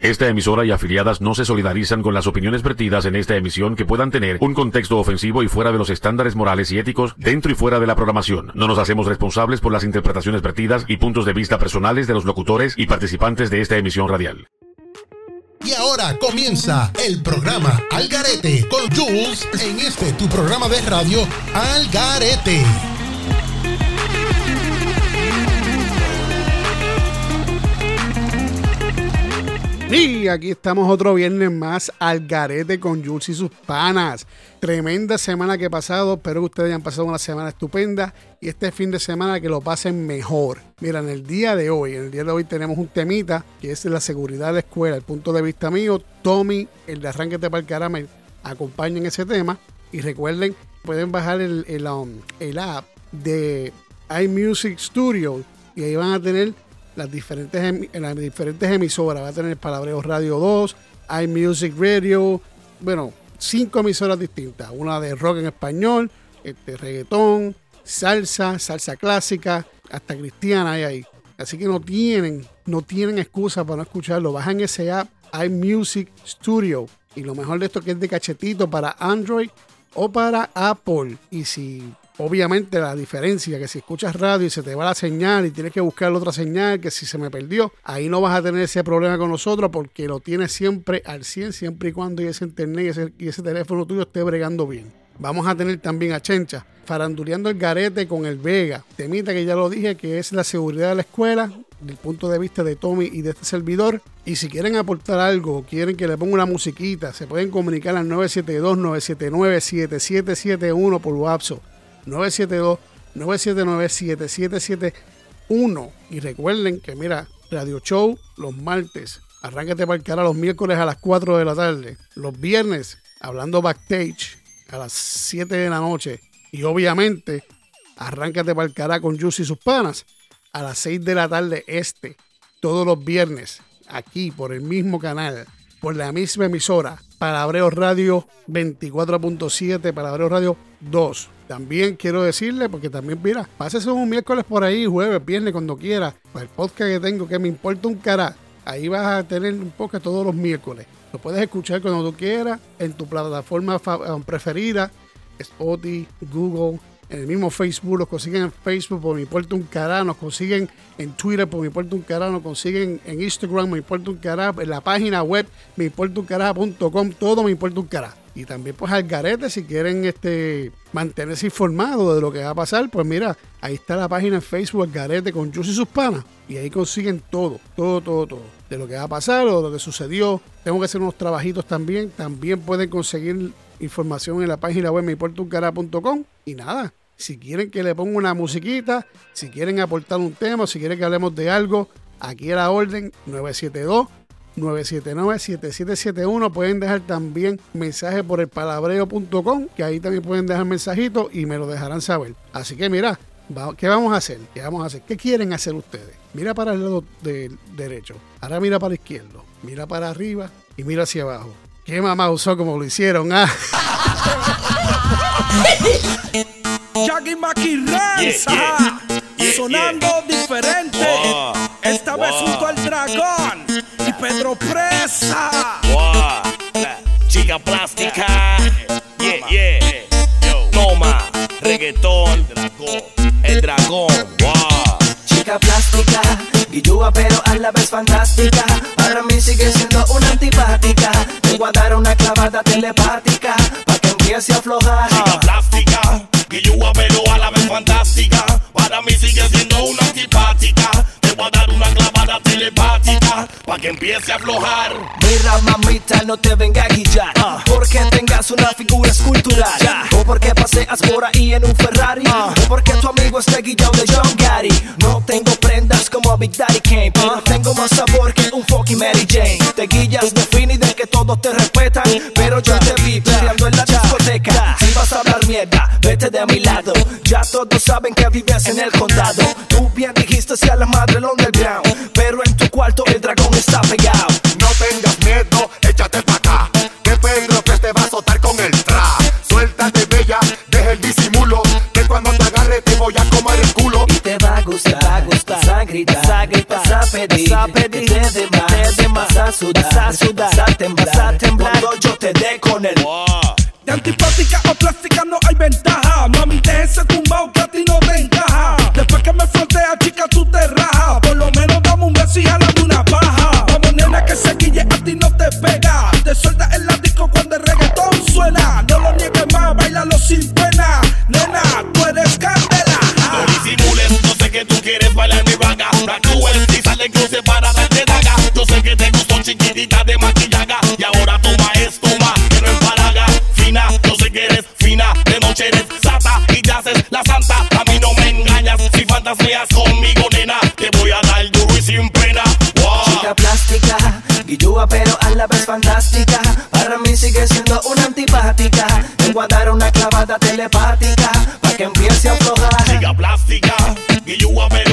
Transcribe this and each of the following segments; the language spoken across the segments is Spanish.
Esta emisora y afiliadas no se solidarizan con las opiniones vertidas en esta emisión que puedan tener un contexto ofensivo y fuera de los estándares morales y éticos dentro y fuera de la programación. No nos hacemos responsables por las interpretaciones vertidas y puntos de vista personales de los locutores y participantes de esta emisión radial. Y ahora comienza el programa Algarete con Jules en este tu programa de radio Algarete. Y aquí estamos otro viernes más al garete con Jules y sus panas. Tremenda semana que ha pasado. Espero que ustedes hayan pasado una semana estupenda y este fin de semana que lo pasen mejor. Mira, en el día de hoy, en el día de hoy tenemos un temita que es la seguridad de la escuela. El punto de vista mío, Tommy, el de Arranque de Parcarama, acompañen ese tema. Y recuerden, pueden bajar el, el, um, el app de iMusic Studio y ahí van a tener las diferentes, en las diferentes emisoras. Va a tener Palabreo Radio 2, iMusic Radio, bueno, cinco emisoras distintas. Una de rock en español, este, reggaetón, salsa, salsa clásica, hasta cristiana hay ahí. Así que no tienen, no tienen excusa para no escucharlo. Bajan ese app iMusic Studio. Y lo mejor de esto que es de cachetito para Android o para Apple. Y si obviamente la diferencia que si escuchas radio y se te va la señal y tienes que buscar otra señal que si se me perdió, ahí no vas a tener ese problema con nosotros porque lo tienes siempre al 100 siempre y cuando ese internet y ese, y ese teléfono tuyo esté bregando bien. Vamos a tener también a Chencha, faranduleando el garete con el Vega. Temita que ya lo dije, que es la seguridad de la escuela, del punto de vista de Tommy y de este servidor. Y si quieren aportar algo, quieren que le ponga una musiquita, se pueden comunicar al 972-979-7771 por WhatsApp. 972-979-7771. Y recuerden que, mira, Radio Show los martes. Arráncate para el cara los miércoles a las 4 de la tarde. Los viernes, hablando backstage a las 7 de la noche. Y obviamente, arráncate para el cara con Juicy y sus panas a las 6 de la tarde este. Todos los viernes, aquí por el mismo canal, por la misma emisora. Palabreo Radio 24.7, Palabreo Radio 2. También quiero decirle, porque también, mira, pásese un miércoles por ahí, jueves, viernes, cuando quiera. El podcast que tengo, que me importa un cara. Ahí vas a tener un podcast todos los miércoles. Lo puedes escuchar cuando tú quieras, en tu plataforma preferida, Spotify, Google, en el mismo Facebook, los consiguen en Facebook por mi importa un cara, nos consiguen en Twitter por mi importa un cara, nos consiguen en Instagram, me importa un cara, en la página web me importa un cara.com, todo me importa un cara. Y también pues al garete, si quieren este, mantenerse informados de lo que va a pasar, pues mira, ahí está la página en Facebook, al garete con Jus y sus panas. Y ahí consiguen todo, todo, todo, todo. De lo que va a pasar o de lo que sucedió. Tengo que hacer unos trabajitos también. También pueden conseguir información en la página web meimportuncara.com. Y nada, si quieren que le ponga una musiquita, si quieren aportar un tema, si quieren que hablemos de algo, aquí a la orden 972 979-7771. Pueden dejar también mensajes por el palabreo.com, que ahí también pueden dejar mensajitos y me lo dejarán saber. Así que mira, ¿qué vamos a hacer? ¿Qué vamos a hacer? ¿Qué quieren hacer ustedes? Mira para el lado derecho, ahora mira para el izquierdo, mira para arriba y mira hacia abajo. ¿Qué mamá usó como lo hicieron? Ah? Jackie Maki sonando diferente. Esta vez junto al dragón y Pedro Presa. Chica plástica, yeah, yeah. Toma, reggaetón, el dragón, wow. Chica plástica, guillúa pero a la vez fantástica. Para mí sigue siendo una antipática. Tengo a dar una clavada telepática para que empiece a aflojar. Plástica, guillúa pero a la vez fantástica. Para mí sigue siendo una antipática. Te voy a dar una clavada telepática para que empiece a aflojar. Mira mamita, no te venga a guillar. Porque tengas una figura escultural. O porque paseas por ahí en un Ferrari. O porque tu amigo esté guillado de John Gary. No tengo prendas como Big Daddy Kane Pero tengo más sabor que un fucking Mary Jane. Te guillas de fin y de que todos te respetan Pero yo te vi peleando en la discoteca. Si vas a mierda, vete de mi lado Ya todos saben que vives en el condado Tú bien dijiste si a la madre el underground Pero en tu cuarto el dragón está pegado No tengas miedo, échate pa' acá. Que Pedro que te va a azotar con el tra. Suéltate, bella, deja el disimulo. Que cuando te agarre te voy a comer el culo. Y te va a gustar, va a gustar. Sangrita, sangrita, vas a pedir, vas a pedir, que te dé más, te dé más a sudar, a sudar, a temblar, a temblar. Cuando yo te dé con el De antipática o plástica no hay ventaja. Mami, déjese tumbado que a ti no te encaja. Después que me frontea, chica, tú te rajas. Por lo menos dame un beso y jálame una paja. Vamos, nena, que se guille a ti no te pega. Te suelta el disco cuando el reggaetón suena. No lo niegues más, bailalo sin pena. Nena, tú eres candela. No disimules, yo sé que tú quieres bailar mi vaga. Cruel y sale cruce para darte daga. Yo sé que te gustó chiquitita de maquillaga. Santa. A mí no me engañas si fantasías conmigo, nena. Te voy a dar duro y sin pena. Wow. chica plástica, guillúa pero a la vez fantástica. Para mí sigue siendo una antipática. Vengo a dar una clavada telepática, pa' que empiece a aflojar. Chica plástica, guillúa pero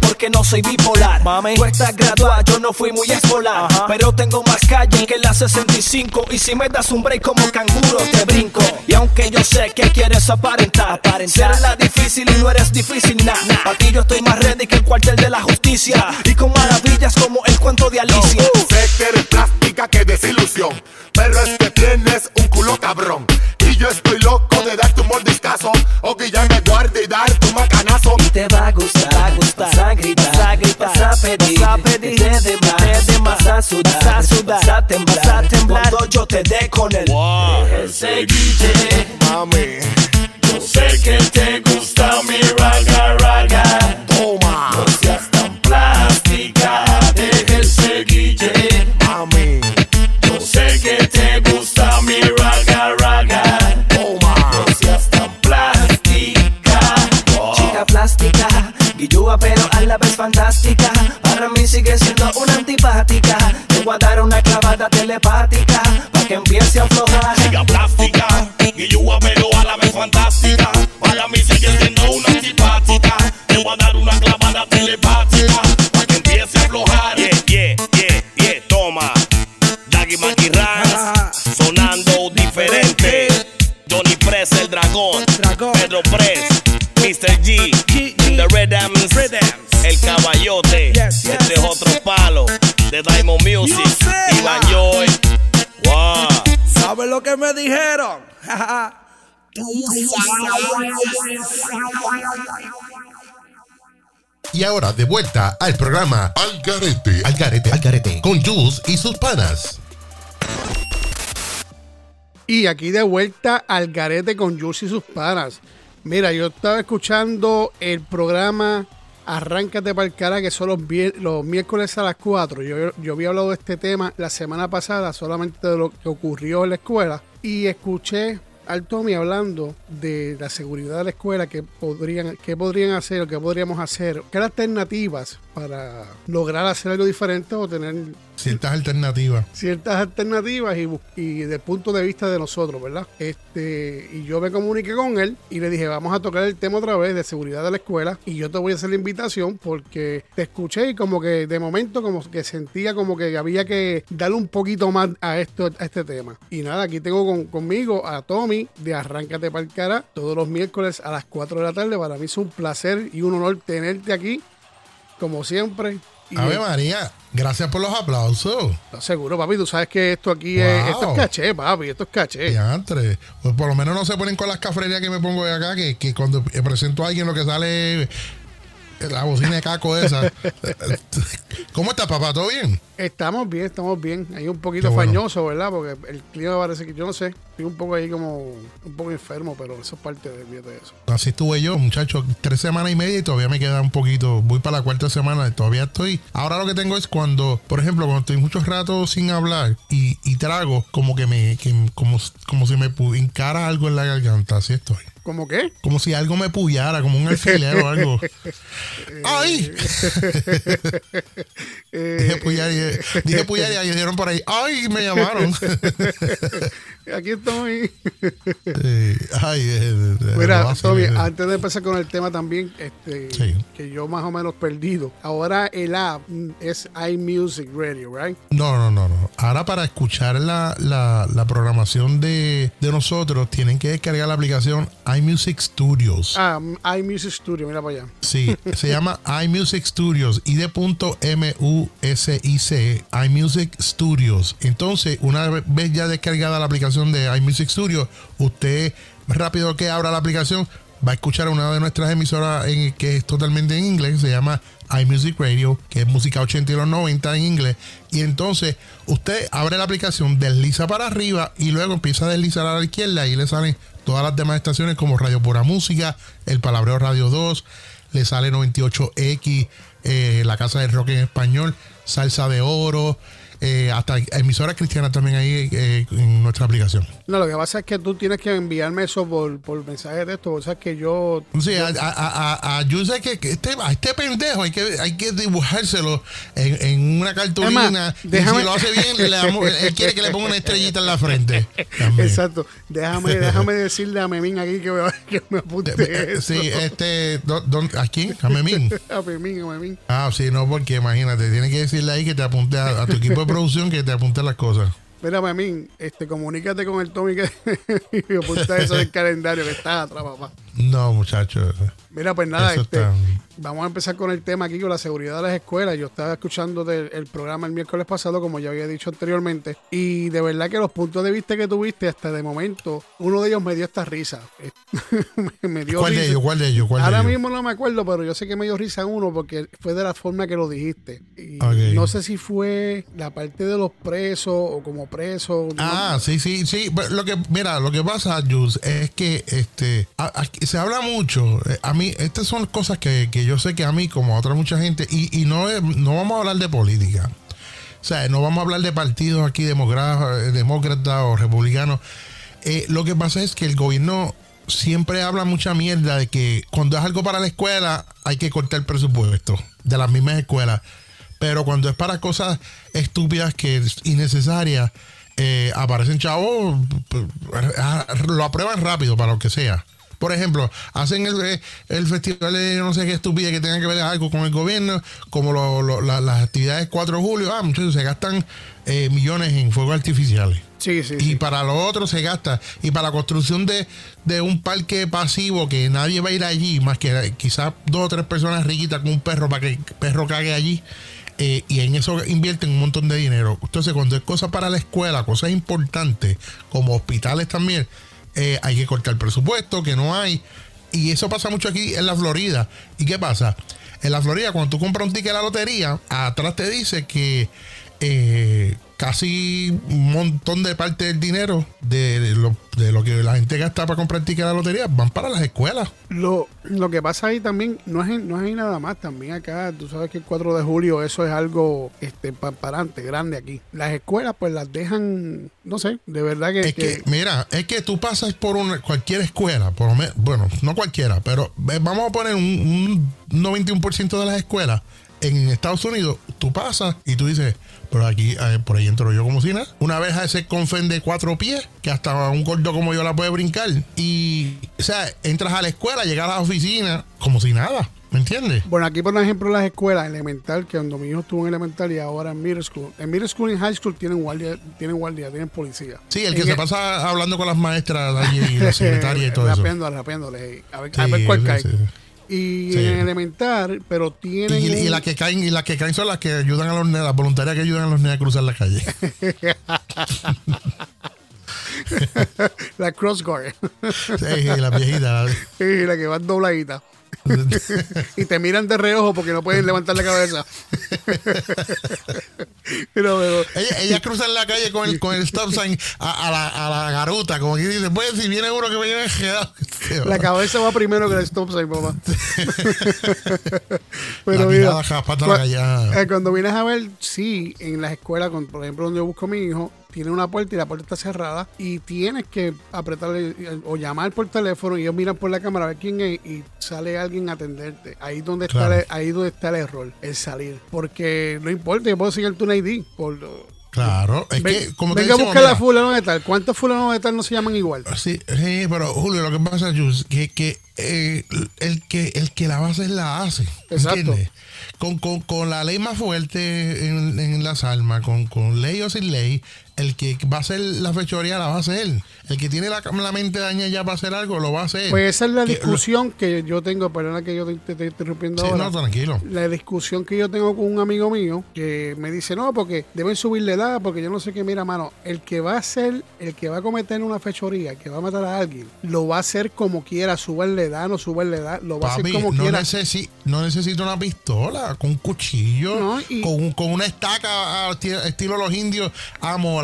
Porque no soy bipolar. Mami, tú estás graduada, yo no fui muy escolar. Pero tengo más calle que la 65. Y si me das un break como canguro, te brinco. Y aunque yo sé que quieres aparentar, ser la difícil y no eres difícil, nah. Pa' ti yo estoy más ready que el cuartel de la justicia. Y con maravillas como el cuento de Alicia. Sé que eres plástica, que desilusión. Pero es que tienes un culo cabrón. Y yo estoy loco de darte un mordiscazo. O que ya me guarde y darte un macanazo. te va a gustar, vas a pedir, te te de más, a sudar, vas a sudar, vas a temblar, vas a temblar, cuando yo te dé con el Wow. ese guille, Mami, Yo sé que te telepática, pa' que empiece a aflojar. Chica plástica, guillúa pero a la vez fantástica. Para mí sigue siendo una antipática. Te voy a dar una clavada telepática. Para que empiece a aflojar. Yeah, yeah, yeah, yeah, toma. Daggy Maggie Ranks, sonando diferente. Johnny Press, el dragón. Dragón. Pedro Press, Mr. G, G, G. The Redams, Rhythms. el caballote. Yes, yes. Este es otro palo de Diamond Music. Que me dijeron? Y ahora de vuelta al programa Al Garete, Al Garete, Al Garete, con Jules y sus panas. Y aquí de vuelta al garete con Jules y sus panas. Mira, yo estaba escuchando el programa Arráncate para el cara, que son los, miércoles a las 4. Yo, yo había hablado de este tema la semana pasada, solamente de lo que ocurrió en la escuela. Y escuché al Tommy hablando de la seguridad de la escuela, que podrían, qué podrían hacer o qué podríamos hacer, qué alternativas para lograr hacer algo diferente o tener Ciertas alternativas. ciertas alternativas y, y del punto de vista de nosotros, ¿verdad? Este, y yo me comuniqué con él y le dije, vamos a tocar el tema otra vez de seguridad de la escuela y yo te voy a hacer la invitación porque te escuché y como que de momento como que sentía como que había que darle un poquito más a esto a este tema. Y nada, aquí tengo con- conmigo a Tommy de Arráncate para el cara todos los miércoles a las 4 de la tarde. Para mí es un placer y un honor tenerte aquí, como siempre. Y Ave María, gracias por los aplausos. Seguro, papi, tú sabes que esto aquí es, Wow. esto es caché, papi, esto es caché. Diantre. Pues por lo menos no se ponen con las cafrerías que me pongo de acá, que, que cuando presento a alguien lo que sale es la bocina de caco esa. ¿Cómo estás, papá? ¿Todo bien? Estamos bien, estamos bien. Ahí un poquito bueno. fañoso, ¿verdad? Porque el clima parece que, yo no sé, estoy un poco ahí como, un poco enfermo, pero eso es parte de, de eso. Así estuve yo, muchachos, tres semanas y media y todavía me queda un poquito. Voy para la cuarta semana, todavía estoy. Ahora lo que tengo es cuando, por ejemplo, cuando estoy muchos ratos sin hablar y, y trago, como que me, que, como, como si me encara algo en la garganta, así estoy. ¿Cómo qué? Como si algo me puyara, como un alfiler o algo. ¡Ay! dije puyar y dije puyar y dijeron por ahí, ¡ay! Me llamaron. Aquí estoy. Sí. Ay, eh, eh, lo Mira, Tommy, eh, antes de empezar con el tema también, este, Sí. que yo más o menos perdido. Ahora el app es iMusic Radio, right? No, no, no, no. Ahora para escuchar la, la, la programación de, de nosotros tienen que descargar la aplicación iMusic Studios. Ah, mm, iMusic Studio, mira para allá. Sí, se llama iMusic Studios y de punto M-U-S-I-C, iMusic Studios. Entonces, una vez ya descargada la aplicación de iMusic Studios, usted rápido que abra la aplicación va a escuchar una de nuestras emisoras en, que es totalmente en inglés, se llama iMusic Radio, que es música 80 y los 90 en inglés. Y entonces usted abre la aplicación, desliza para arriba y luego empieza a deslizar a la izquierda y le salen todas las demás estaciones como Radio Pura Música, El Palabreo Radio 2, le sale 98X, eh, La Casa del Rock en Español, Salsa de Oro, eh, hasta emisoras cristianas también ahí eh, en nuestra aplicación. No, lo que pasa es que tú tienes que enviarme eso por, por mensaje de texto. O sea, que yo. Sí, a, a, a, a- yo sé que, que este, a este pendejo hay que, hay que dibujárselo en, en una cartulina. Y déjame- si lo hace bien, le damos- él quiere que le ponga una estrellita en la frente. también. Exacto. Déjame, déjame decirle a Memín aquí que me, que me apunte Eh, eso. Sí, este, ¿dó- dónde- ¿a quién? A Memín. A Memín, a Memín. Ah, sí, no, porque imagínate, tiene que decirle ahí que te apunte a, a tu equipo producción que te apunte las cosas. Mira, Memín, este, comunícate con el Tommy que apunta eso del calendario que está atrás, papá. No, muchachos. Mira, pues nada, este, está- vamos a empezar con el tema aquí, con la seguridad de las escuelas. Yo estaba escuchando del- el programa el miércoles pasado, como ya había dicho anteriormente, y de verdad que los puntos de vista que tuviste hasta de momento, uno de ellos me dio esta risa. me, dio ¿Cuál de ellos? ¿Cuál de ellos? ¿Cuál de Ahora ellos? mismo no me acuerdo, pero yo sé que me dio risa uno porque fue de la forma que lo dijiste. Y no sé si fue la parte de los presos o como presos. no- Ah, sí, sí, sí. Lo que, mira, lo que pasa, Jules, es que este aquí se habla mucho. eh, A mí, estas son cosas que, que yo sé que a mí, como a otra mucha gente, y, y no, no vamos a hablar de política. O sea, no vamos a hablar de partidos aquí, demócrata, demócrata o republicanos. Eh, lo que pasa es que el gobierno siempre habla mucha mierda de que cuando es algo para la escuela hay que cortar el presupuesto de las mismas escuelas. Pero cuando es para cosas estúpidas que es innecesarias, eh, aparecen chavos, lo aprueban rápido para lo que sea. Por ejemplo, hacen el, eh, el festival de no sé qué estupidez que tenga que ver algo con el gobierno, como lo- lo- la- las actividades 4 de julio. Ah, muchachos, se gastan eh, millones en fuegos artificiales. Sí, sí, Y sí. para lo otro se gasta. Y para la construcción de, de un parque pasivo que nadie va a ir allí, más que quizás dos o tres personas riquitas con un perro para que el perro cague allí. eh, y en eso invierten un montón de dinero. Entonces, cuando es cosa para la escuela, cosas importantes, como hospitales también, eh, hay que cortar presupuesto, que no hay. Y eso pasa mucho aquí en la Florida. ¿Y qué pasa? En la Florida, cuando tú compras un ticket de la lotería, atrás te dice que eh, casi un montón de parte del dinero de, lo, de lo que la gente gasta para comprar ticket de la lotería van para las escuelas. Lo, lo que pasa ahí también no es, no es ahí nada más. También acá, tú sabes que el 4 de julio eso es algo este, parante, grande aquí. Las escuelas pues las dejan, no sé, de verdad que... Es que, mira, es que tú pasas por una, cualquier escuela, por lo menos, bueno, no cualquiera, pero eh, vamos a poner un, un 91% de las escuelas en Estados Unidos, tú pasas y tú dices, pero aquí, eh, por ahí entro yo como si nada. Una vez a ese confen de cuatro pies, que hasta un gordo como yo la puede brincar. Y, o sea, entras a la escuela, llegas a la oficina como si nada, ¿me entiendes? Bueno, aquí por ejemplo las escuelas elemental, que cuando mi hijo estuvo en elemental y ahora en middle school. En middle school y high school tienen guardia, tienen guardia, tienen policía. Sí, el que En se el- pasa hablando con las maestras allí y la secretaria y todo eso. Rapeando, rapeándole, a ver, a ver cuál sí, cae. sí. Y Sí. en elemental, pero tienen... Y, las que caen, y las que caen son las que ayudan a los nenes, las voluntarias que ayudan a los nenes a cruzar la calle. la cross guard. Sí, la viejita. la que va dobladita. y te miran de reojo porque no pueden levantar la cabeza. pero, pero, Ella, ella cruza en la calle con el, con el stop sign a, a la, a la garuta, como que dice, pues si viene uno que viene enredado. la cabeza va primero que el stop sign, papá. La mirada jaspando la cua- calle, ah. eh, cuando vienes a ver, sí, en las escuelas, con- por ejemplo, donde yo busco a mi hijo, tiene una puerta y la puerta está cerrada y tienes que apretarle o llamar por teléfono y ellos miran por la cámara a ver quién es y sale alguien a atenderte. Ahí donde está el- ahí donde está el error, el salir. Porque no importa, yo puedo seguir tu ID por Claro, es Ven- que como te venga a decimos, buscar mira, a fulano de tal. ¿Cuántos fulanos de tal no se llaman igual? Sí, sí, pero Julio, lo que pasa, Jus, que, que eh, el que el que la hacer la hace. Exacto. ¿Entiendes? Con, con, con la ley más fuerte en, en las almas, con, con ley o sin ley, el que va a hacer la fechoría la va a hacer. El que tiene la, la mente dañada ya para hacer algo, lo va a hacer. Pues esa es la Que- discusión que yo tengo, perdona que yo te, te estoy interrumpiendo Sí, ahora. no, tranquilo. La discusión que yo tengo con un amigo mío que me dice, no, porque deben subirle edad, porque yo no sé qué, mira, mano, el que va a hacer, el que va a cometer una fechoría, el que va a matar a alguien, lo va a hacer como quiera, subarle edad, no subarle edad, lo va a hacer como no, quiera. necesi- no necesita una pistola, con un cuchillo, No, y- con, un- con una estaca a- estilo los indios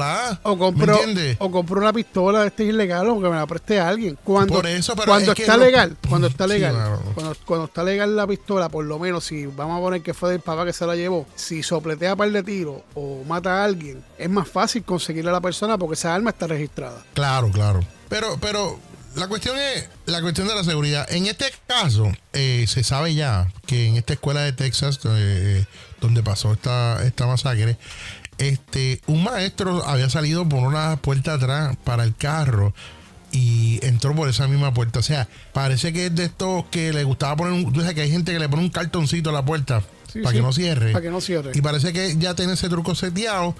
a molar. O ¿Me compró, entiendes? o compró una pistola, este es ilegal, o que me la preste a alguien. Cuando, Por eso, pero cuando es que está lo- legal, cuando está Sí, legal, claro. cuando, cuando está legal la pistola, por lo menos si vamos a poner que fue del papá que se la llevó, si sopletea par de tiros o mata a alguien, es más fácil conseguirle a la persona porque esa arma está registrada. Claro, claro. Pero, pero la cuestión es la cuestión de la seguridad. En este caso, eh, se sabe ya que en esta escuela de Texas, eh, donde pasó esta, esta masacre, este, un maestro había salido por una puerta atrás para el carro y entró por esa misma puerta. O sea, parece que es de estos que le gustaba poner un. Tú sabes que hay gente que le pone un cartoncito a la puerta Sí, para sí, que no cierre. para que no cierre. Y parece que ya tiene ese truco seteado.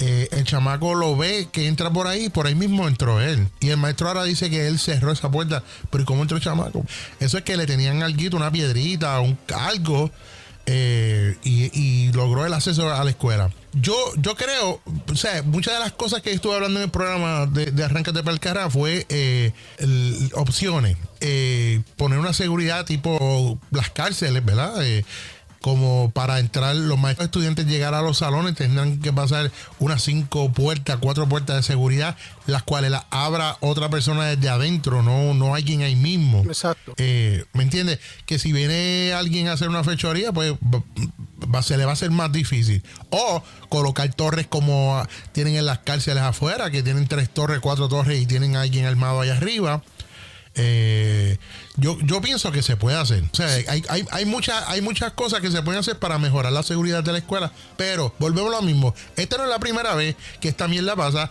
Eh, el chamaco lo ve que entra por ahí, por ahí mismo entró él. Y el maestro ahora dice que él cerró esa puerta. Pero ¿y cómo entró el chamaco? Eso es que le tenían alguito, una piedrita, un algo. eh, y, y logró el acceso a la escuela. Yo, yo creo, o sea, muchas de las cosas que estuve hablando en el programa de, de Arráncate para el Cara fue eh, el- opciones. Eh, poner una seguridad tipo las cárceles, ¿verdad? Eh, como para entrar los maestros estudiantes llegar a los salones tendrán que pasar unas cinco puertas, cuatro puertas de seguridad, las cuales las abra otra persona desde adentro, no, no alguien ahí mismo. Exacto. Eh, ¿Me entiendes? Que si viene alguien a hacer una fechoría, pues se le va a hacer más difícil. O colocar torres como ah, tienen en las cárceles afuera, que tienen tres torres, cuatro torres y tienen a alguien armado allá arriba. Eh, yo, yo pienso que se puede hacer. O sea, hay, hay, hay, muchas, hay muchas cosas que se pueden hacer para mejorar la seguridad de la escuela. Pero volvemos a lo mismo. Esta no es la primera vez que esta mierda pasa.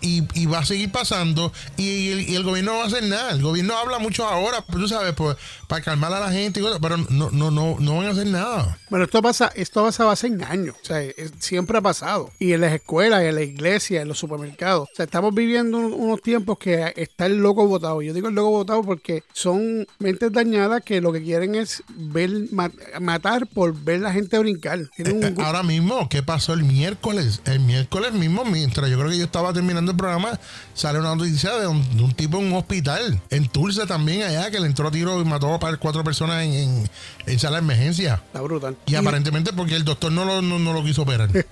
Y, y va a seguir pasando. Y el, y el gobierno no va a hacer nada. El gobierno habla mucho ahora, pues, tú sabes, pues, para calmar a la gente y cosas, pero no, no, no, no van a hacer nada. Bueno, esto pasa, esto pasa hace años, o sea, es- siempre ha pasado. Y en las escuelas, en la iglesia, en los supermercados. O sea, estamos viviendo un- unos tiempos que está el loco votado. Yo digo el loco votado porque son mentes dañadas que lo que quieren es ver ma- matar por ver la gente brincar. Un Eh, Ahora mismo, ¿qué pasó el miércoles? El miércoles mismo, mientras yo creo que yo estaba terminando el programa, sale una noticia de un, de un tipo en un hospital, en Tulsa también, allá, que le entró a tiro y mató a cuatro personas en, en, en sala de emergencia. Está brutal. Y aparentemente porque el doctor no lo, no, no lo quiso operar.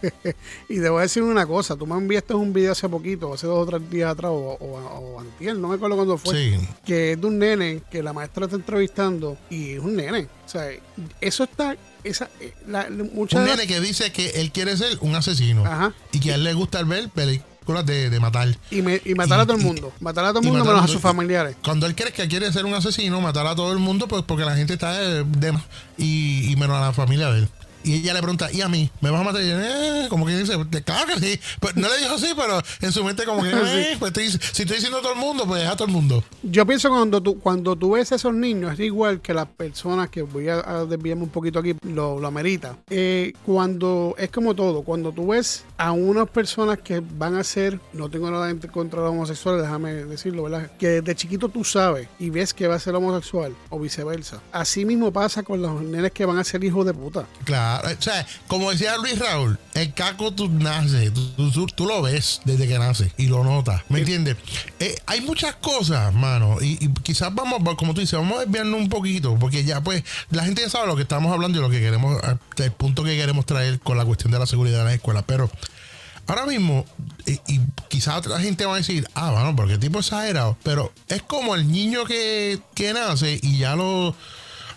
Y te voy a decir una cosa, tú me enviaste un video hace poquito, hace dos o tres días atrás, o, o, o antier, no me acuerdo cuándo fue, Sí. Que es de un nene que la maestra está entrevistando y es un nene. O sea, eso está, esa, eh, la, muchas Un nene que dice que él quiere ser un asesino Ajá. y que a él le gusta ver películas de, de matar. y, me- y matar a Y- todo el y- mundo, matar a todo el y mundo menos a sus familiares. Cuando él cree que quiere ser un asesino, matar a todo el mundo, pues porque la gente está de, de- y, y menos a la familia de él. Y ella le pregunta, ¿y a mí? ¿Me vas a matar? Y ella, eh, como que dice, claro que sí. Pues no le dijo así, pero en su mente como que, eh, pues estoy- si estoy diciendo a todo el mundo, pues a todo el mundo. Yo pienso que cuando tú, cuando tú ves a esos niños, es igual que las personas que voy a, a desviarme un poquito aquí, lo, lo amerita. Eh, cuando es como todo, cuando tú ves a unas personas que van a ser, no tengo nada contra de los homosexuales, déjame decirlo, ¿verdad? Que desde chiquito tú sabes y ves que va a ser homosexual o viceversa. Así mismo pasa con los nenes que van a ser hijos de puta. Claro, o sea, como decía Luis Raúl, el caco tú naces, tú, tú- tú lo ves desde que nace y lo notas, ¿me entiendes? Eh, hay muchas cosas, mano, y, y quizás vamos, como tú dices, vamos a desviarnos un poquito, porque ya pues la gente ya sabe lo que estamos hablando y lo que queremos, el punto que queremos traer con la cuestión de la seguridad de las escuelas, pero ahora mismo, y, y quizás otra gente va a decir, ah, bueno, porque tipo exagerado, pero es como el niño que, que nace y ya lo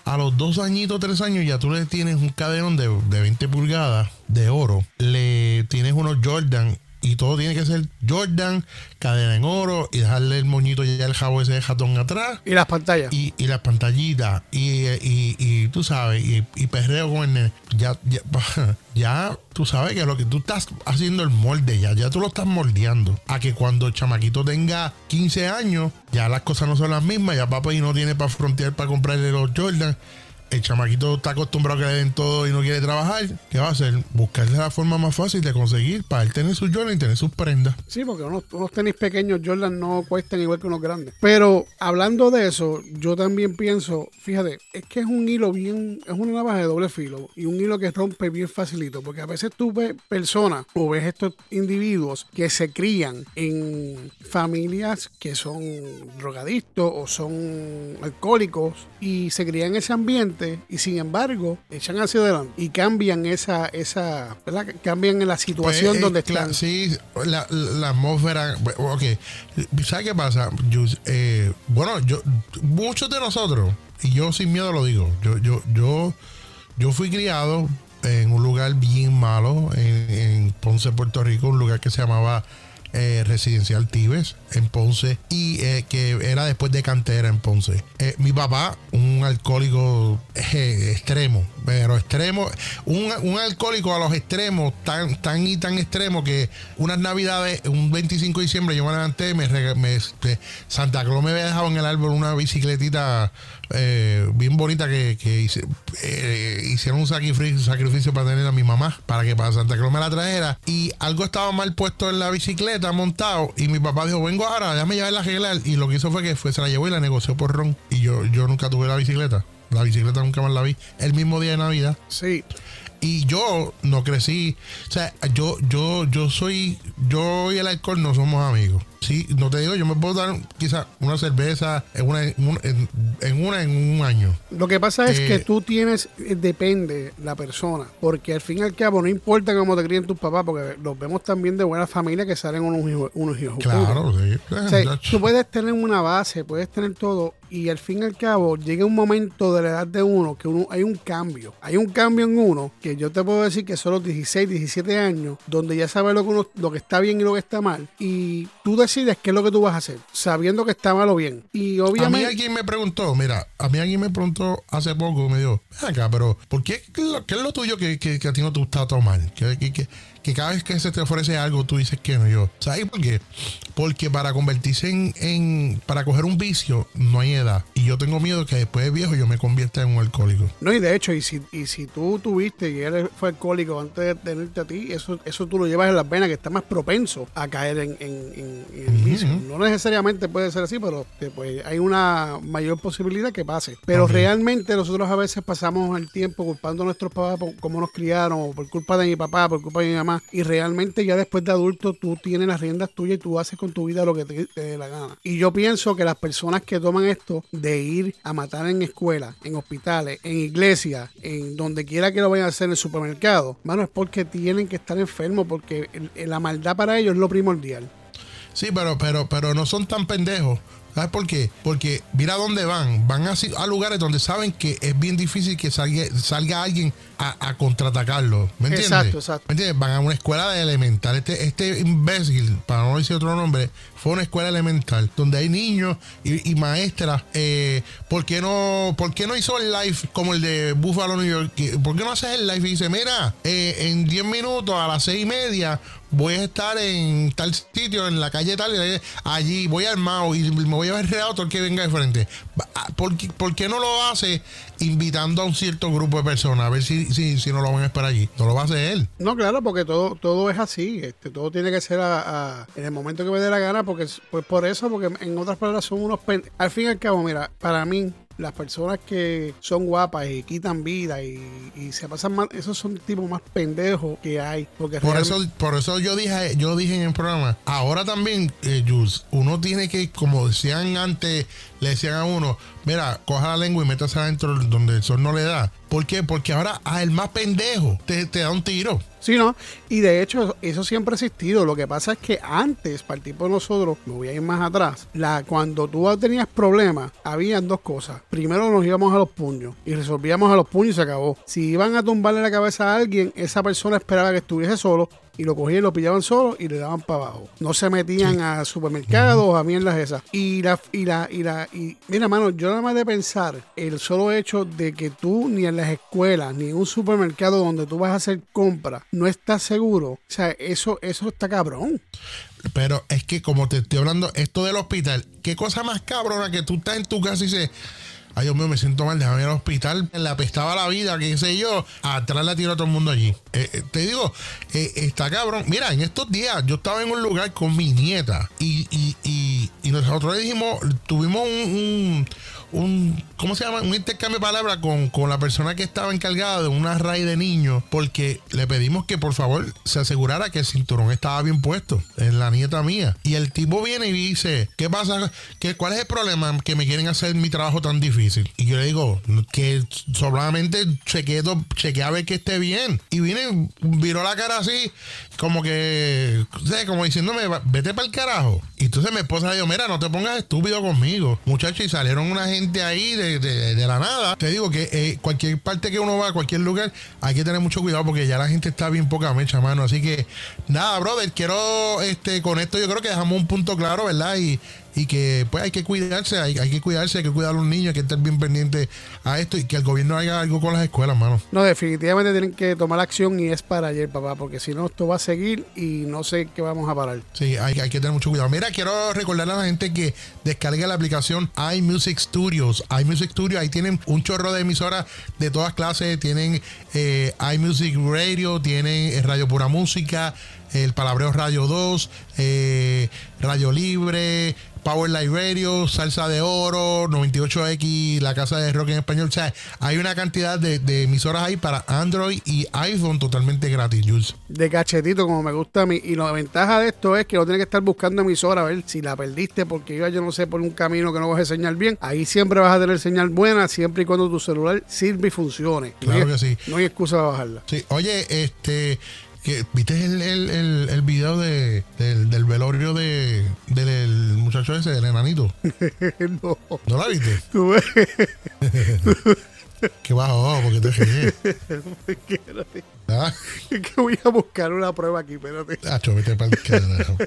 a los dos añitos, tres años, ya tú le tienes un cadenón de, de 20 pulgadas de oro. Le tienes unos Jordan y todo tiene que ser Jordan, cadena en oro y dejarle el moñito y el jabo ese de jatón atrás. Y las pantallas. Y, y las pantallitas y, y, y tú sabes, y, y perreo con el nene. Ya, ya, ya tú sabes que lo que tú estás haciendo el molde ya, ya tú lo estás moldeando. A que cuando el chamaquito tenga 15 años, ya las cosas no son las mismas, ya papá y no tiene para frontear para comprarle los Jordan. El chamaquito está acostumbrado a que le den todo y no quiere trabajar. ¿Qué va a hacer? Buscarle la forma más fácil de conseguir para él tener sus Jordan y tener sus prendas. Sí, porque unos, unos tenis pequeños Jordan no cuestan igual que unos grandes. Pero hablando de eso, yo también pienso, fíjate, es que es un hilo bien, es una navaja de doble filo y un hilo que rompe bien facilito, porque a veces tú ves personas o ves estos individuos que se crían en familias que son drogadictos o son alcohólicos y se crían en ese ambiente y sin embargo echan hacia adelante y cambian esa, esa, ¿verdad? Cambian en la situación Pues, eh, donde están. Sí, la, la atmósfera. Ok. ¿Sabes qué pasa? Eh, bueno, yo, muchos de nosotros, y yo sin miedo lo digo, yo, yo, yo, yo fui criado en un lugar bien malo, en, en Ponce, Puerto Rico, un lugar que se llamaba eh, Residencial Tibes, en Ponce, y eh, que era después de cantera en Ponce. Eh, mi papá, un alcohólico extremo, pero extremo, un, un alcohólico a los extremos, tan, tan y tan extremo que unas navidades, un 25 de diciembre, yo me levanté, me, me- este, Santa Claus me había dejado en el árbol una bicicletita eh, bien bonita que, que hice- eh, hicieron un sacrificio, sacrificio para tener a mi mamá, para que para Santa Claus me la trajera. Y algo estaba mal puesto en la bicicleta, montado. Y mi papá dijo, vengo ahora, déjame llevarla a arreglar. Y lo que hizo fue que fue, se la llevó y la negoció por ron. Y yo, yo nunca tuve la bicicleta. La bicicleta nunca más la vi. El mismo día de Navidad. Sí, Y yo no crecí. O sea, yo, yo, yo soy. Yo y el alcohol no somos amigos. Sí, no te digo, yo me puedo dar quizás una cerveza en una en, un- en- en una en un año. Lo que pasa es Eh, que tú tienes, eh, depende la persona, porque al fin y al cabo no importa cómo te críen tus papás, porque los vemos también de buena familia que salen unos hijos, unos hijos. Claro, sí. O sea, Chacho. tú puedes tener una base, puedes tener todo, y al fin y al cabo llega un momento de la edad de uno que uno, hay un cambio. Hay un cambio en uno que yo te puedo decir que son los 16, 17 años, donde ya sabes lo que, uno- lo que está bien y lo que está mal, y tú decides qué es lo que tú vas a hacer, sabiendo que está mal o bien. Y A mí obviamente... alguien me preguntó, mira, a mí alguien me preguntó hace poco, me dijo, "Ven acá, pero ¿por qué, qué es lo, qué tuyo que, que- que a ti no te gusta tomar? Que, que, que- que cada vez que se te ofrece algo tú dices que no. Yo, ¿sabes por qué? Porque para convertirse en, en- para coger un vicio no hay edad. Y yo tengo miedo que después de viejo yo me convierta en un alcohólico. No, y de hecho, y si, y si tú tuviste y él fue alcohólico antes de tenerte a ti, eso, eso tú lo llevas en las venas, que está más propenso a caer en, en- en- en el vicio. No necesariamente puede ser así, pero eh, pues, hay una mayor posibilidad que pase. Pero realmente nosotros a veces pasamos el tiempo culpando a nuestros papás por cómo nos criaron, por culpa de mi papá, por culpa de mi mamá, y realmente ya después de adulto tú tienes las riendas tuyas y tú haces con tu vida lo que te, dé la gana. Y yo pienso que las personas que toman esto de ir a matar en escuelas, en hospitales, en iglesias, en donde quiera que lo vayan a hacer en el supermercado, mano, es porque tienen que estar enfermos, porque la maldad para ellos es lo primordial. Sí, pero, pero, pero no son tan pendejos. ¿Sabes por qué? Porque mira dónde van. Van a, a lugares donde saben que es bien difícil que salga, salga alguien a, a contraatacarlo. ¿Me entiendes? Exacto, exacto. ¿Me entiendes? Van a una escuela de elemental. Este, este imbécil, para no decir otro nombre, fue una escuela elemental donde hay niños y, y maestras. Eh, ¿por, qué no, ¿Por qué no hizo el live como el de Buffalo, New York? ¿Qué- ¿Por qué no haces el live y dice, mira, eh, en 10 minutos a las 6 y media voy a estar en tal sitio, en la calle tal, allí voy armado y me voy a ver reado todo el que venga de frente. Ah, ¿Por qué, no lo hace invitando a un cierto grupo de personas? A ver si, si, si no lo van a esperar allí. No lo va a hacer él. No, claro, porque todo, todo es así. Este, todo tiene que ser a- a- en el momento que me dé la gana, porque es- pues por eso, porque en otras palabras son unos pen- Al fin y al cabo, mira, para mí, las personas que son guapas y quitan vida y, y se pasan mal, esos son tipos más pendejos que hay. Porque Por realmente- eso, por eso yo dije, yo dije en el programa, ahora también, eh, Jules, uno tiene que, como decían antes, le decían a uno, mira, coja la lengua y métase adentro donde el sol no le da. ¿Por qué? Porque ahora a el más pendejo te, te da un tiro. Sí, ¿no? Y de hecho, eso, eso siempre ha existido. Lo que pasa es que antes, para el tipo de nosotros, me voy a ir más atrás, la, cuando tú tenías problemas, habían dos cosas. Primero nos íbamos a los puños y resolvíamos a los puños y se acabó. Si iban a tumbarle la cabeza a alguien, esa persona esperaba que estuviese solo y lo cogían, lo pillaban solo y le daban para abajo. No se metían a supermercados, a mierdas esas. Y la, y la, y la, y mira, mano, yo nada más de pensar el solo hecho de que tú ni en las escuelas, ni en un supermercado donde tú vas a hacer compras, no estás seguro. O sea, eso, eso está cabrón. Pero es que como te estoy hablando, esto del hospital, qué cosa más cabrona que tú estás en tu casa y dices, ay Dios mío, me siento mal, déjame ir al hospital, le apestaba la vida, qué sé yo, atrás la tiro a todo el mundo allí. Eh, eh, te digo, eh, está cabrón. Mira, en estos días yo estaba en un lugar con mi nieta y, y, y, nosotros dijimos, tuvimos un, un- ¿cómo se llama? Un intercambio de palabras con, con la persona que estaba encargada de una raíz de niños porque le pedimos que por favor se asegurara que el cinturón estaba bien puesto en la nieta mía. Y el tipo viene y dice, ¿qué pasa? ¿Qué, ¿Cuál es el problema que me quieren hacer mi trabajo tan difícil? Y yo le digo, que solamente chequeé, chequeé a ver que esté bien. Y viene, viró la cara así, como que, como diciéndome, "Va- vete para el carajo. Y entonces mi esposa le dijo, mira, no te pongas estúpido conmigo. Muchachos, y salieron una gente ahí de, de- de la nada. Te digo que eh, cualquier parte que uno va, cualquier lugar, hay que tener mucho cuidado porque ya la gente está bien poca mecha, mano. Así que, nada, brother, quiero, este, con esto yo creo que dejamos un punto claro, ¿verdad? Y, y que pues hay que cuidarse, hay, hay que cuidarse, hay que cuidar a los niños, hay que estar bien pendiente a esto y que el gobierno haga algo con las escuelas, mano. No, definitivamente tienen que tomar acción y es para ayer, papá, porque si no, esto va a seguir y no sé qué vamos a parar. Sí, hay, hay que tener mucho cuidado. Mira, quiero recordarle a la gente que descargue la aplicación iMusic Studios. iMusic Studios, ahí tienen un chorro de emisoras de todas clases. Tienen eh, iMusic Radio, tienen eh, Radio Pura Música, el Palabreo Radio 2, eh, Radio Libre, Power Live Radio, Salsa de Oro, 98X, la Casa de Rock en Español. O sea, hay una cantidad de, de emisoras ahí para Android y iPhone totalmente gratis, Jules. De cachetito, como me gusta a mí. Y la ventaja de esto es que no tienes que estar buscando emisora a ver si la perdiste, porque iba yo no sé por un camino que no coge señal bien. Ahí siempre vas a tener señal buena, siempre y cuando tu celular sirve y funcione. No Claro hay- que sí. No hay excusa para bajarla. Sí, oye, este, que, ¿viste el, el, el, el video de, del, del velorio de, del muchacho ese, del enanito? no. ¿No la viste? Tú ves. Qué bajo, porque te. Espérate. Ah, Es que voy a buscar una prueba aquí, espérate. Tacho, vete para el carajo.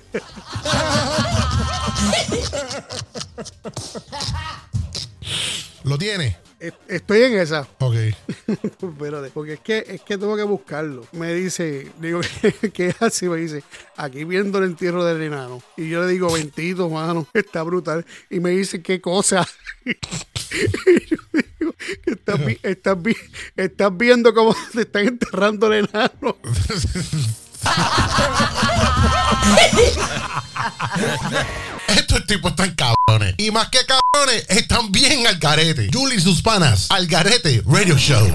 ¿Lo tiene? Es- Estoy en esa. Ok. Espérate, porque es que es que tengo que buscarlo. Me dice, digo que, es así, me dice, aquí viendo el entierro del enano. Y yo le digo, ventito, mano, está brutal. Y me dice, ¿qué cosa? y yo digo, que estás, vi- estás vi- estás viendo cómo se están enterrando el enano. Estos tipos están cabrones. Y más que cabrones, están bien al garete. Julie y sus panas, al garete Radio Show.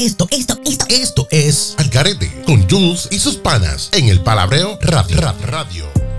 Esto, esto, esto. Esto es Al Garete con Jules y sus panas en el Palabreo Radio. Rap Radio.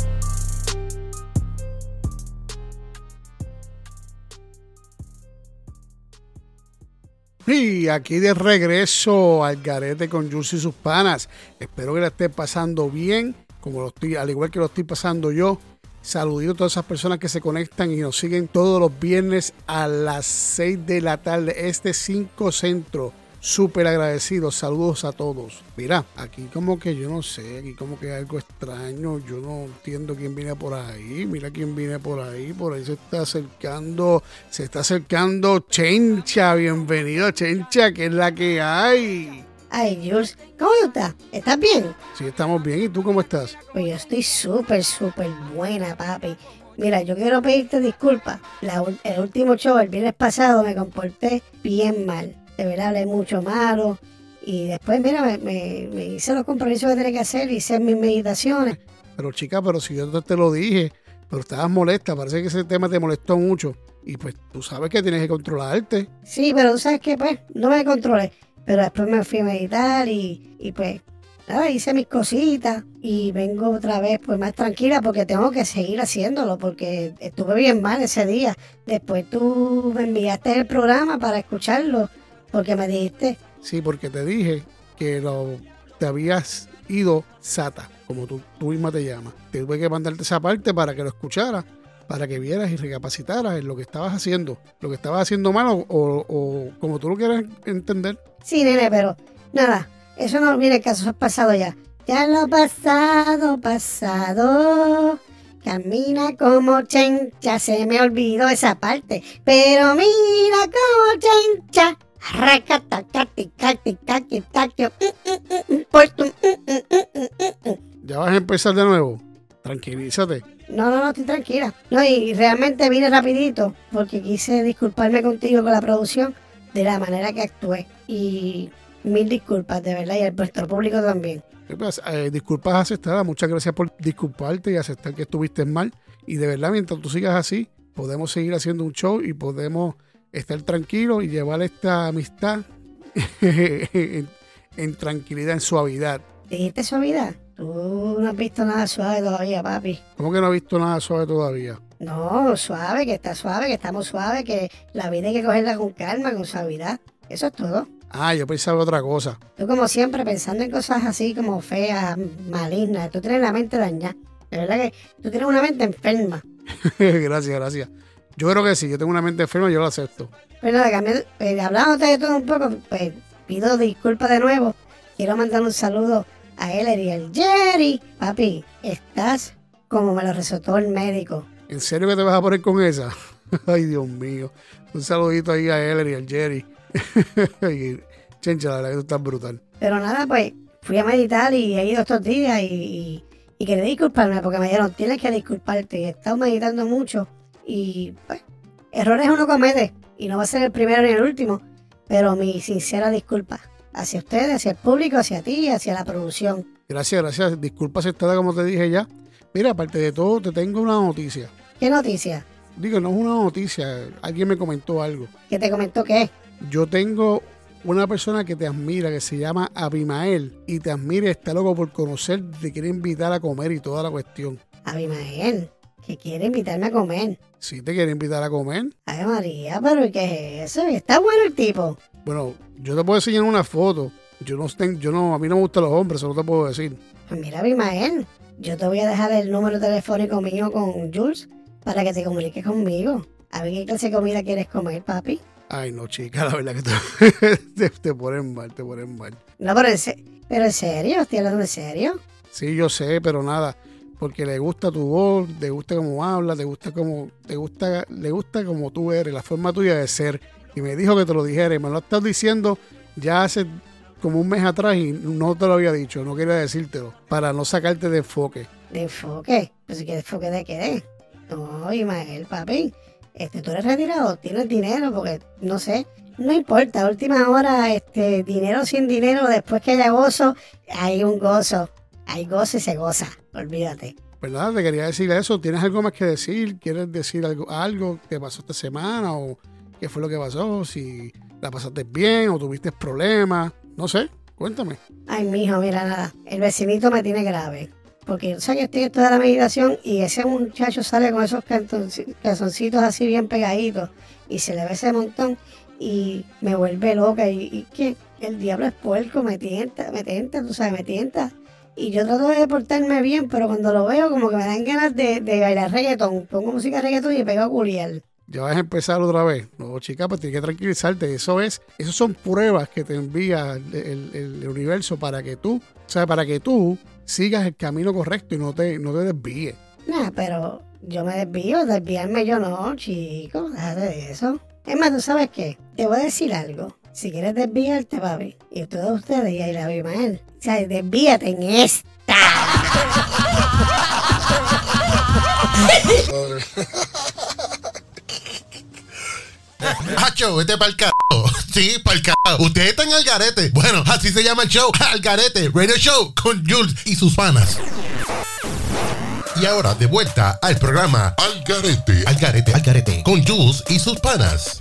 Y aquí de regreso al garete con Jules y sus panas. Espero que la esté pasando bien, como lo estoy, al igual que lo estoy pasando yo. Saludito a todas esas personas que se conectan y nos siguen todos los viernes a las 6 de la tarde, este 5 centro. Súper agradecidos, saludos a todos. Mira, aquí como que yo no sé, aquí como que hay algo extraño, yo no entiendo quién viene por ahí, mira quién viene por ahí, por ahí se está acercando, se está acercando Chencha, bienvenido Chencha, que es la que hay. Ay, Jules, ¿cómo tú estás? ¿Estás bien? Sí, estamos bien, ¿y tú cómo estás? Pues yo estoy súper, súper buena, papi. Mira, yo quiero pedirte disculpas. La el último show, el viernes pasado, me comporté bien mal. De verdad, hablé mucho malo. Y después, mira, me, me- me hice los compromisos que tenía que hacer, hice mis meditaciones. Pero chica, pero si yo te lo dije, pero estabas molesta, parece que ese tema te molestó mucho. Y pues tú sabes que tienes que controlarte. Sí, pero tú sabes que, pues, no me controlé. Pero después me fui a meditar y, y pues, nada, hice mis cositas y vengo otra vez, pues, más tranquila porque tengo que seguir haciéndolo porque estuve bien mal ese día. Después tú me enviaste el programa para escucharlo porque me dijiste, Sí, porque te dije que lo, te habías ido sata, como tú, tú misma te llamas. Tuve que mandarte esa parte para que lo escucharas, para que vieras y recapacitaras en lo que estabas haciendo, lo que estabas haciendo mal o, o- o como tú lo quieras entender. sí, nene, pero Nada, eso no viene el caso, eso es pasado ya. Ya lo pasado, pasado. Camina como chencha, se me olvidó esa parte. Pero mira como chencha. Ya vas a empezar de nuevo. Tranquilízate. No, no, no, estoy tranquila. No, y realmente vine rapidito porque quise disculparme contigo con la producción de la manera que actué. Y mil disculpas, de verdad, y al nuestro público también. Eh, disculpas aceptadas. Muchas gracias por disculparte y aceptar que estuviste mal. Y de verdad, mientras tú sigas así, podemos seguir haciendo un show y podemos estar tranquilos y llevar esta amistad en, en tranquilidad, en suavidad. ¿Dijiste suavidad? Tú no has visto nada suave todavía, papi. ¿Cómo que no has visto nada suave todavía? No, suave, que está suave, que estamos suaves, que la vida hay que cogerla con calma, con suavidad. Eso es todo. Ah, yo pensaba otra cosa. Tú como siempre pensando en cosas así como feas, malignas. Tú tienes la mente dañada. De verdad que tú tienes una mente enferma. gracias, gracias. Yo creo que sí, yo tengo una mente enferma y yo lo acepto. Pero nada, eh, hablándote de todo un poco, pues pido disculpas de nuevo. Quiero mandar un saludo a Eller y al Jerry. Papi, estás como me lo recetó el médico. ¿En serio que te vas a poner con esa? Ay, Dios mío. Un saludito ahí a Eller y al Jerry. Chencha, la verdad que tú estás brutal. Pero nada, pues fui a meditar y he ido estos días y, y, y quería disculparme porque me dijeron, tienes que disculparte. He estado meditando mucho y pues, errores uno comete y no va a ser el primero ni el último. Pero mi sincera disculpa hacia ustedes, hacia el público, hacia ti, hacia la producción. Gracias, gracias. Disculpa aceptada como te dije ya. Mira, aparte de todo, te tengo una noticia. ¿Qué noticia? Digo, no es una noticia. Alguien me comentó algo. ¿Qué te comentó qué? Yo tengo una persona que te admira, que se llama Abimael, y te admira y está loco por conocer, te quiere invitar a comer y toda la cuestión. Abimael, que quiere invitarme a comer. Sí, te quiere invitar a comer. Ay, María, pero ¿qué es eso? Está bueno el tipo. Bueno, yo te puedo enseñar una foto. Yo no yo no, a mí no me gustan los hombres, eso no te puedo decir. Pues mira, Abimael, yo te voy a dejar el número telefónico mío con Jules para que te comuniques conmigo. A ver qué clase de comida quieres comer, papi. Ay, no, chica, la verdad que te, te, te ponen mal, te ponen mal. No, pero en, pero en serio, estoy hablando en serio. Sí, yo sé, pero nada, porque le gusta tu voz, le gusta cómo hablas, te gusta cómo, te gusta, le gusta como tú eres, la forma tuya de ser. Y me dijo que te lo dijera, y me lo estás diciendo ya hace como un mes atrás y no te lo había dicho, no quería decírtelo, para no sacarte de enfoque. ¿De enfoque? Pues ¿qué enfoque de qué? No, Imael, papi. Este, tú eres retirado, tienes dinero, porque no sé. No importa, última hora, este, dinero sin dinero, después que haya gozo, hay un gozo. Gozo y se goza, olvídate. ¿Verdad? Te quería decir eso. ¿Tienes algo más que decir? ¿Quieres decir algo, algo que pasó esta semana? ¿O qué fue lo que pasó? Si la pasaste bien o tuviste problemas. No sé, cuéntame. Ay, mijo, mira nada. El vecinito me tiene grave. Porque yo sé que estoy en toda la meditación y ese muchacho sale con esos calzoncitos así bien pegaditos y se le ve ese montón y me vuelve loca y, y que el diablo es puerco, me tienta, me tienta, tú sabes, me tienta. Y yo trato de portarme bien, pero cuando lo veo como que me dan ganas de, de bailar reggaetón. Pongo música de reggaetón y pego a culiar. Ya vas a empezar otra vez. No, chica, pues tienes que tranquilizarte. Eso es, eso son pruebas que te envía el, el- el universo para que tú, o sea, para que tú sigas el camino correcto y no te, no te desvíes. Nah, pero yo me desvío, desviarme yo no, chico, déjate de eso. Es más, ¿tú sabes qué? Te voy a decir algo. Si quieres desviarte, papi, y todos ustedes y ahí la Abimael, o sea, desvíate en esta. Hacho, vete pa'l carajo. Sí, pa'l carajo. Ustedes están al garete. Bueno, así se llama el show. Al garete. Radio Show con Jules y sus panas. Y ahora, de vuelta al programa Al garete. Al garete. Al garete. Con Jules y sus panas.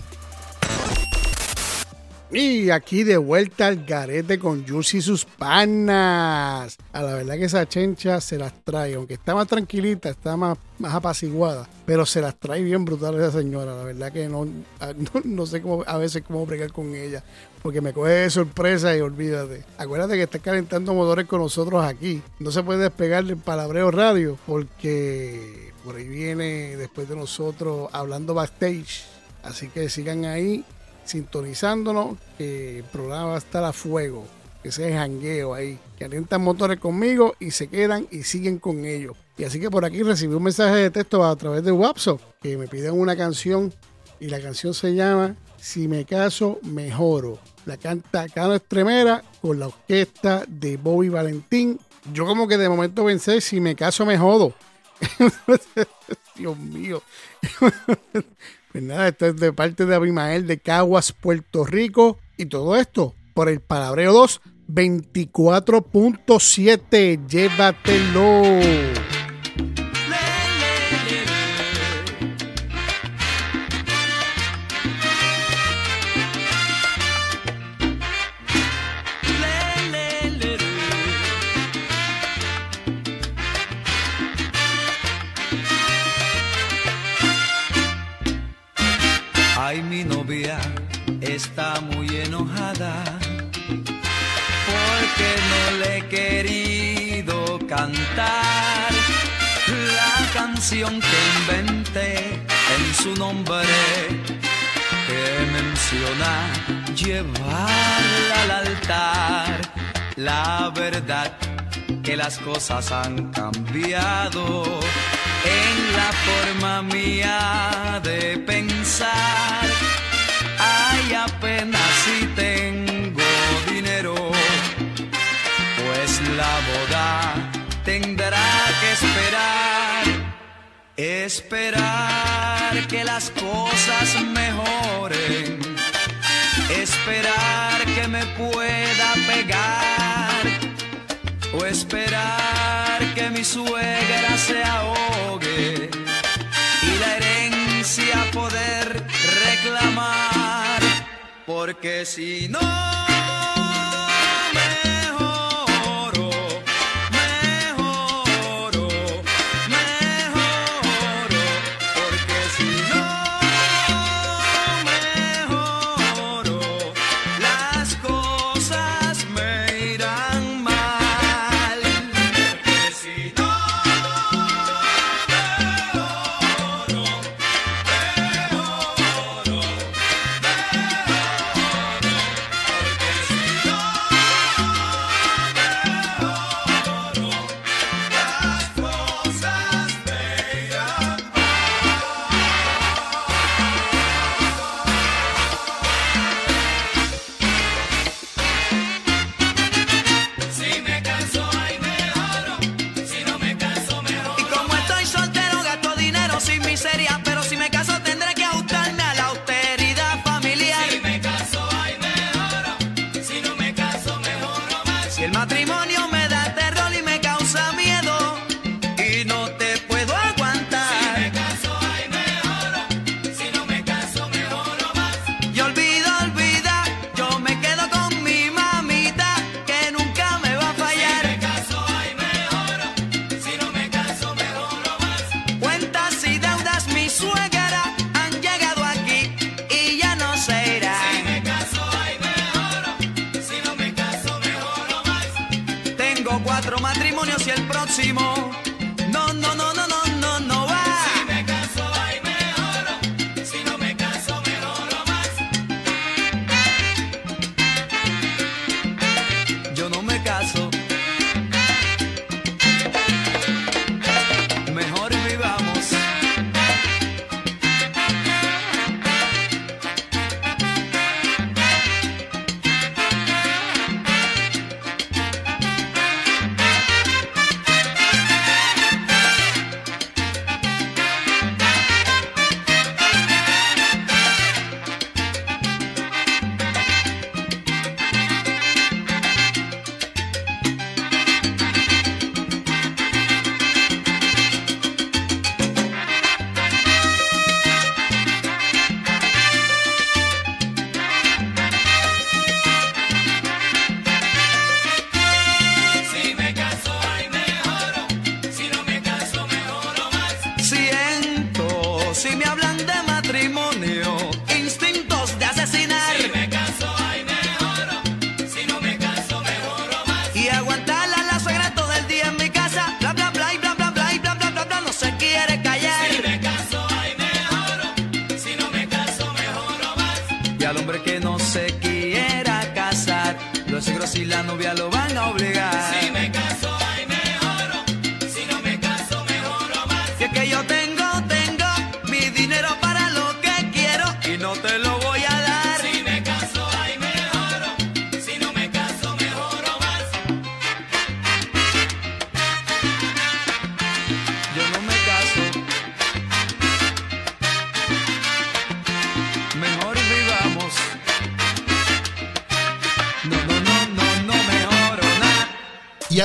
Y aquí de vuelta al garete con Jules y sus panas. A la verdad que esa chencha se las trae, aunque está más tranquilita, está más, más apaciguada, pero se las trae bien brutal esa señora. La verdad que no, no, no sé cómo, a veces cómo bregar con ella, porque me coge de sorpresa y olvídate. Acuérdate que está calentando motores con nosotros aquí. No se puede despegar del palabreo radio, porque por ahí viene después de nosotros hablando backstage. Así que sigan ahí sintonizándonos, que el programa va a estar a fuego. ese jangueo ahí. Calientan motores conmigo y se quedan y siguen con ellos. Y así que por aquí recibí un mensaje de texto a través de WhatsApp que me piden una canción y la canción se llama Si me caso, mejoro. La canta Cano Estremera con la orquesta de Bobby Valentín. Yo como que de momento pensé, si me caso, me jodo. Dios mío. Pues nada, esto es de parte de Abimael de Caguas, Puerto Rico. Y todo esto por el Palabreo 2, 24.7. Llévatelo. Está muy enojada porque no le he querido cantar la canción que inventé en su nombre que menciona llevarla al altar. La verdad que las cosas han cambiado en la forma mía de pensar. Ay, apenas si tengo dinero, pues la boda tendrá que esperar. Esperar que las cosas mejoren. Esperar que me pueda pegar. O esperar que mi suegra se ahogue Porque si no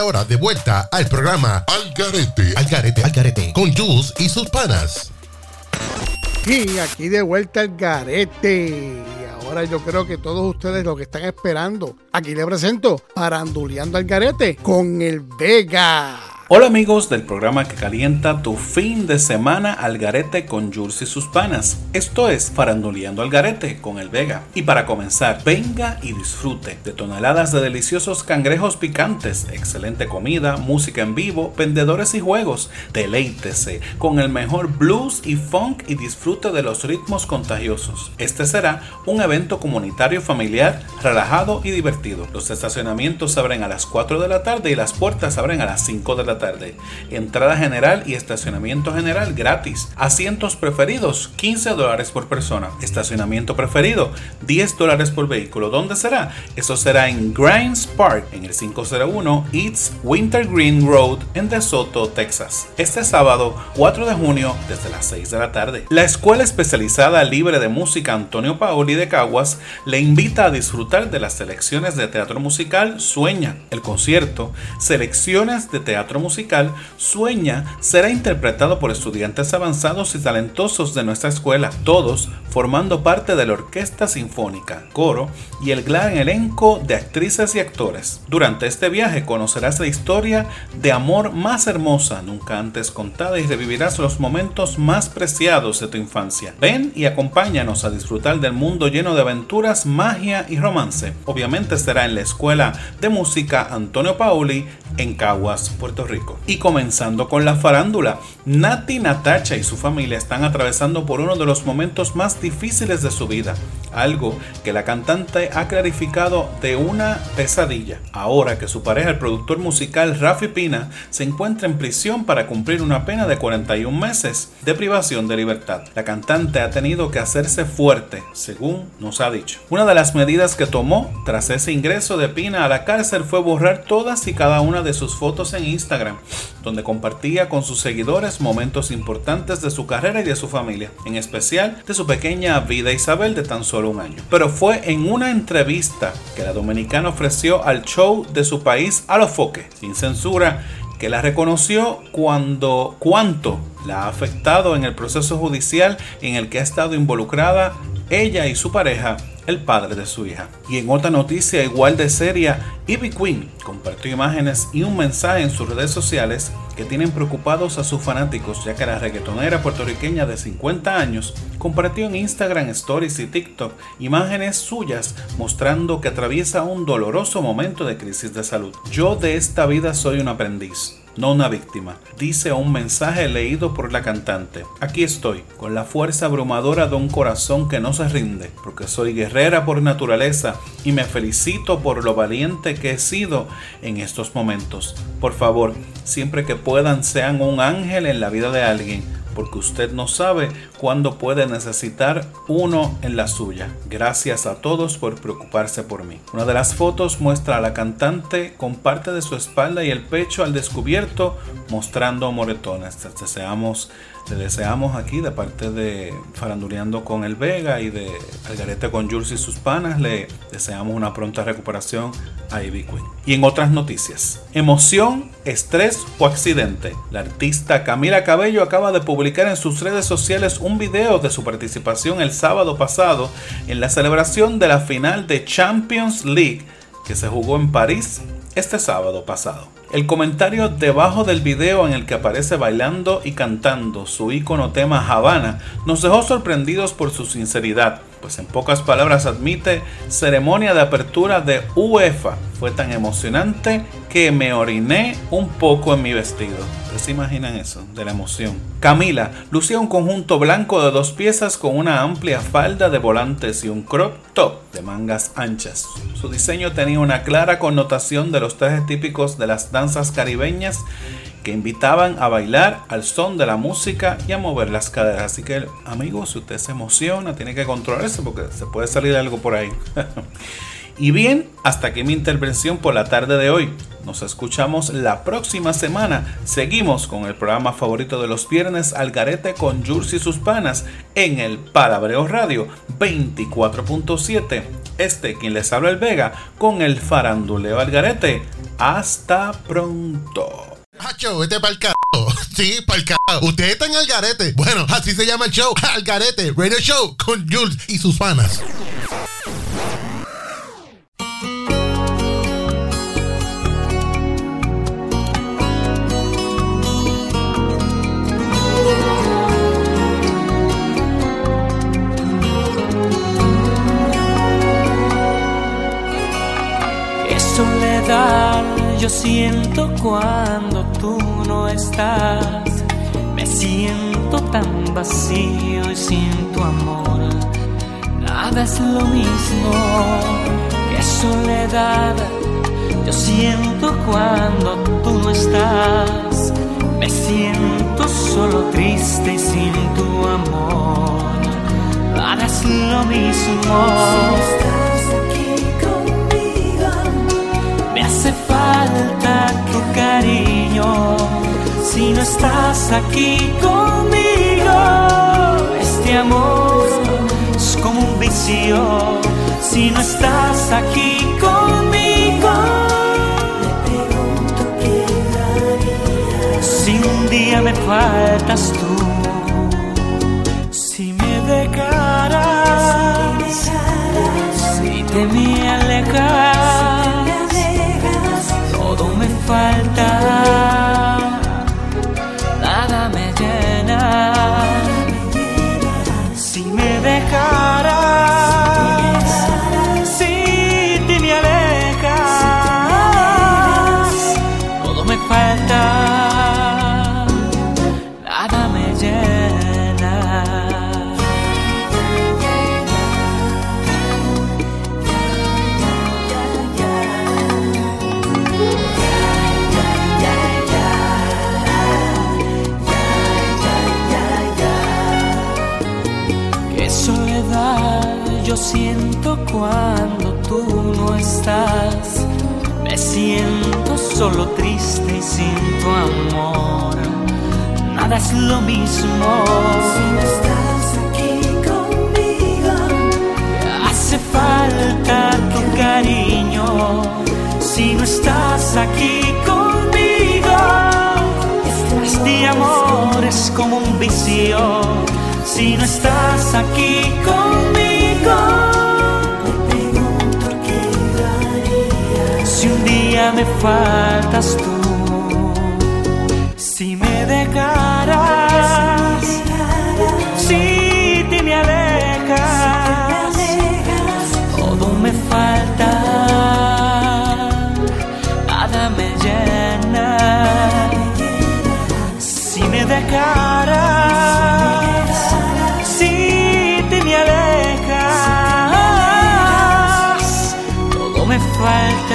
ahora de vuelta al programa Al Garete, Al Garete, Al Garete, con Jules y sus panas. Y aquí de vuelta el garete. Y ahora yo creo que todos ustedes lo que están esperando. Aquí le presento Paranduleando al garete con el Vega. Hola amigos del programa que calienta tu fin de semana al garete con Jules y sus panas. Esto es Faranduleando al garete con el Vega. Y para comenzar, venga y disfrute de toneladas de deliciosos cangrejos picantes, excelente comida, música en vivo, vendedores y juegos. Deleítese con el mejor blues y funk y disfrute de los ritmos contagiosos. Este será un evento comunitario familiar, relajado y divertido. Los estacionamientos abren a las 4 de la tarde y las puertas abren a las 5 de la tarde. Entrada general y estacionamiento general gratis. Asientos preferidos 15 dólares por persona. Estacionamiento preferido 10 dólares por vehículo. ¿Dónde será? Eso será en Grimes Park en el 501 East Wintergreen Road en De Soto, Texas. Este sábado 4 de junio desde las 6 de la tarde. La Escuela Especializada Libre de Música Antonio Paoli de Caguas le invita a disfrutar de las selecciones de teatro musical Sueña. El concierto Selecciones de Teatro Musical Sueña será interpretado por estudiantes avanzados y talentosos de nuestra escuela, todos formando parte de la Orquesta Sinfónica, coro y el gran elenco de actrices y actores. Durante este viaje conocerás la historia de amor más hermosa nunca antes contada y revivirás los momentos más preciados de tu infancia. Ven y acompáñanos a disfrutar del mundo lleno de aventuras, magia y romance. Obviamente será en la Escuela de Música Antonio Pauli en Caguas, Puerto Rico. Y comenzando con la farándula, Nati Natacha y su familia están atravesando por uno de los momentos más difíciles de su vida, algo que la cantante ha clarificado de una pesadilla. Ahora que su pareja, el productor musical Rafi Pina, se encuentra en prisión para cumplir una pena de 41 meses de privación de libertad. La cantante ha tenido que hacerse fuerte, según nos ha dicho. Una de las medidas que tomó tras ese ingreso de Pina a la cárcel fue borrar todas y cada una de sus fotos en Instagram, donde compartía con sus seguidores momentos importantes de su carrera y de su familia, en especial de su pequeña vida Isabel de tan solo un año. Pero fue en una entrevista que la dominicana ofreció al show de su país a los sin censura, que la reconoció cuando cuánto la ha afectado en el proceso judicial en el que ha estado involucrada ella y su pareja el padre de su hija. Y en otra noticia igual de seria, Ivy Queen compartió imágenes y un mensaje en sus redes sociales que tienen preocupados a sus fanáticos, ya que la reggaetonera puertorriqueña de 50 años compartió en Instagram Stories y TikTok imágenes suyas mostrando que atraviesa un doloroso momento de crisis de salud. Yo de esta vida soy un aprendiz no una víctima, dice un mensaje leído por la cantante. Aquí estoy, con la fuerza abrumadora de un corazón que no se rinde, porque soy guerrera por naturaleza y me felicito por lo valiente que he sido en estos momentos. Por favor, siempre que puedan, sean un ángel en la vida de alguien porque usted no sabe cuándo puede necesitar uno en la suya. Gracias a todos por preocuparse por mí. Una de las fotos muestra a la cantante con parte de su espalda y el pecho al descubierto mostrando moretones. Deseamos, le deseamos aquí de parte de Faranduleando con el Vega y de Algarete con Jules y sus panas, le deseamos una pronta recuperación a Ivy Queen. Y en otras noticias, emoción, estrés o accidente. La artista Camila Cabello acaba de publicar en sus redes sociales un video de su participación el sábado pasado en la celebración de la final de Champions League que se jugó en París este sábado pasado. El comentario debajo del video en el que aparece bailando y cantando su icono tema Havana nos dejó sorprendidos por su sinceridad, pues en pocas palabras admite ceremonia de apertura de UEFA. Fue tan emocionante que me oriné un poco en mi vestido. ¿Ustedes se imaginan eso? De la emoción. Camila lucía un conjunto blanco de dos piezas con una amplia falda de volantes y un crop top de mangas anchas. Su diseño tenía una clara connotación de los trajes típicos de las danzas caribeñas que invitaban a bailar al son de la música y a mover las caderas. Así que, amigos, si usted se emociona, tiene que controlarse porque se puede salir algo por ahí. y bien, hasta aquí mi intervención por la tarde de hoy. Nos escuchamos la próxima semana. Seguimos con el programa favorito de los viernes Algarete con Jules y sus panas en el Palabreo Radio 24.7. Este quien les habla el Vega con el faranduleo Algarete. Hasta pronto. Hacho, vete pa'l carajo. Sí, pa'l carajo. Ustedes están al garete. Bueno, así se llama el show. Al garete. Radio Show con Jules y sus panas. Yo siento cuando tú no estás. Me siento tan vacío y sin tu amor. Nada es lo mismo. Qué soledad yo siento cuando tú no estás. Me siento solo triste y sin tu amor. Nada es lo mismo. Hace falta tu cariño si no estás aquí conmigo. Este amor es como un vicio si no estás aquí conmigo. Si un día me faltas tú, si me dejaras, si te me alejas siento cuando tú no estás. Me siento solo triste y sin tu amor. Nada es lo mismo. Si no estás aquí conmigo. Hace falta tu cariño. Si no estás aquí conmigo. Este amor es como un vicio si no estás aquí conmigo. Me faltas tú, si me dejaras, si te me alejas, todo me falta, nada me llena. Si me dejaras, si te me alejas, todo me falta,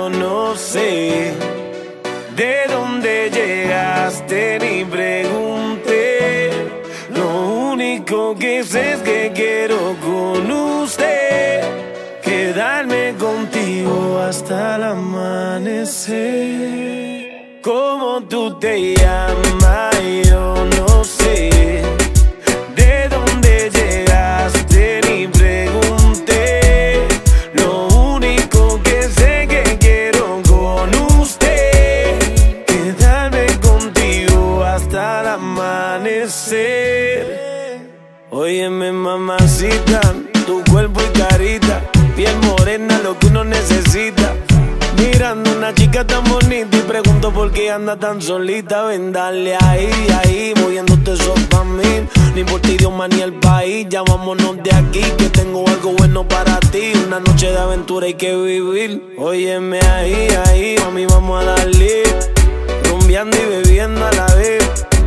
único que sé que quiero con usted quedarme contigo hasta el amanecer. ¿Cómo tú te llamas? Una chica tan bonita y pregunto por qué anda tan solita. Ven, dale ahí, ahí, moviéndote eso pa' mí. Ni por ti, idioma ni el país. Ya de aquí, que tengo algo bueno para ti. Una noche de aventura hay que vivir. Óyeme ahí, ahí, mami, vamos a darle. Rumbeando y bebiendo a la vez.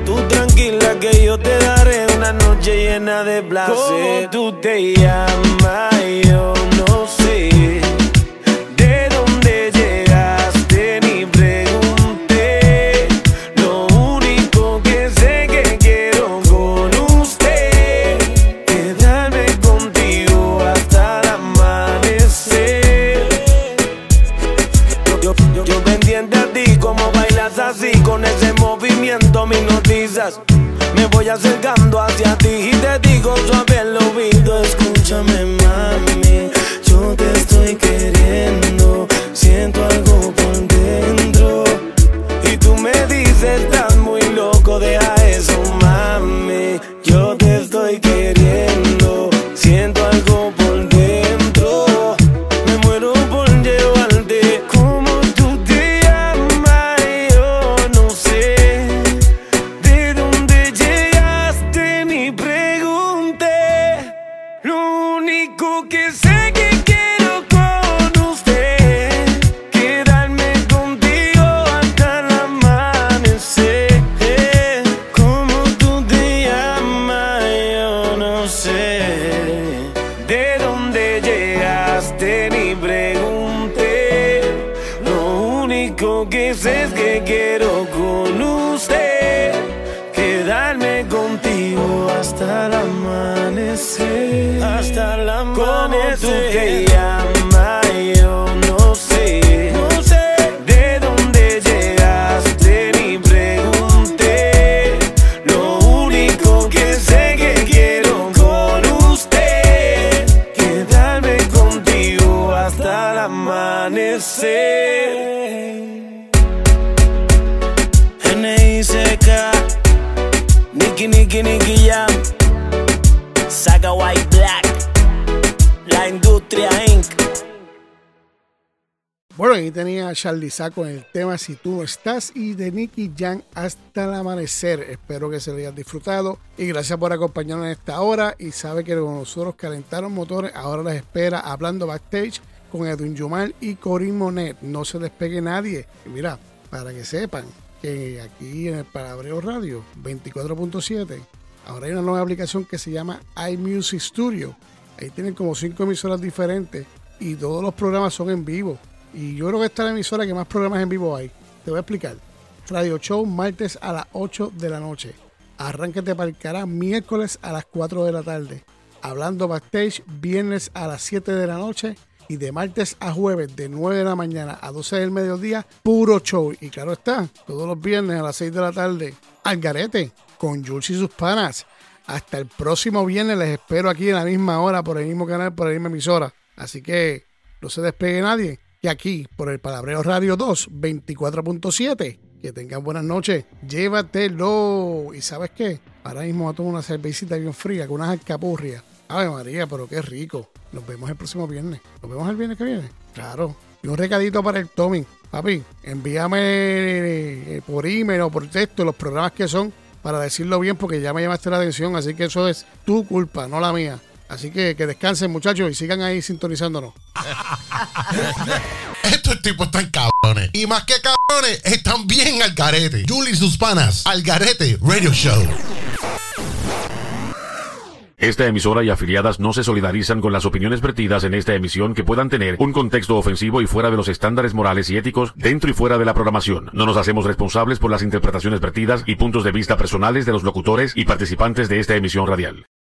Tú tranquila que yo te daré una noche llena de placer. ¿Cómo tú te llamas? Yo no sé. Me voy acercando hacia ti y te digo suave al oído, escúchame mami, yo te estoy queriendo, siento Charlie Sa con el tema Si tú no estás y de Nicky Jam hasta el amanecer. Espero que se lo hayan disfrutado y gracias por acompañarnos en esta hora. Y sabe que con nosotros calentaron motores, ahora les espera hablando backstage con Edwin Yumal y Corinne Monet. No se despegue nadie. Y mira, para que sepan que aquí en el Palabreo Radio 24.7 ahora hay una nueva aplicación que se llama iMusic Studio. Ahí tienen como cinco emisoras diferentes y todos los programas son en vivo. Y yo creo que esta es la emisora que más programas en vivo hay. Te voy a explicar. Radio Show martes a las 8 de la noche. Arránquete para el cara miércoles a las 4 de la tarde. Hablando backstage viernes a las 7 de la noche. Y de martes a jueves de 9 de la mañana a 12 del mediodía, puro show. Y claro está, todos los viernes a las 6 de la tarde, al garete, con Jules y sus panas. Hasta el próximo viernes les espero aquí en la misma hora, por el mismo canal, por la misma emisora. Así que no se despegue nadie. Y aquí, por el Palabreo Radio 2, 24.7. Que tengan buenas noches. Llévatelo. ¿Y sabes qué? Ahora mismo voy a tomar una cervecita bien fría con unas alcapurrias. Ave María, pero qué rico. Nos vemos el próximo viernes. Nos vemos el viernes que viene. Claro. Y un recadito para el Tommy. Papi, envíame eh, por email o por texto los programas que son para decirlo bien porque ya me llamaste la atención. Así que eso es tu culpa, no la mía. Así que que descansen muchachos y sigan ahí sintonizándonos. Estos tipos están cabrones. Y más que cabrones, están bien al garete. Julie y sus panas. Al garete Radio Show. Esta emisora y afiliadas no se solidarizan con las opiniones vertidas en esta emisión que puedan tener un contexto ofensivo y fuera de los estándares morales y éticos dentro y fuera de la programación. No nos hacemos responsables por las interpretaciones vertidas y puntos de vista personales de los locutores y participantes de esta emisión radial.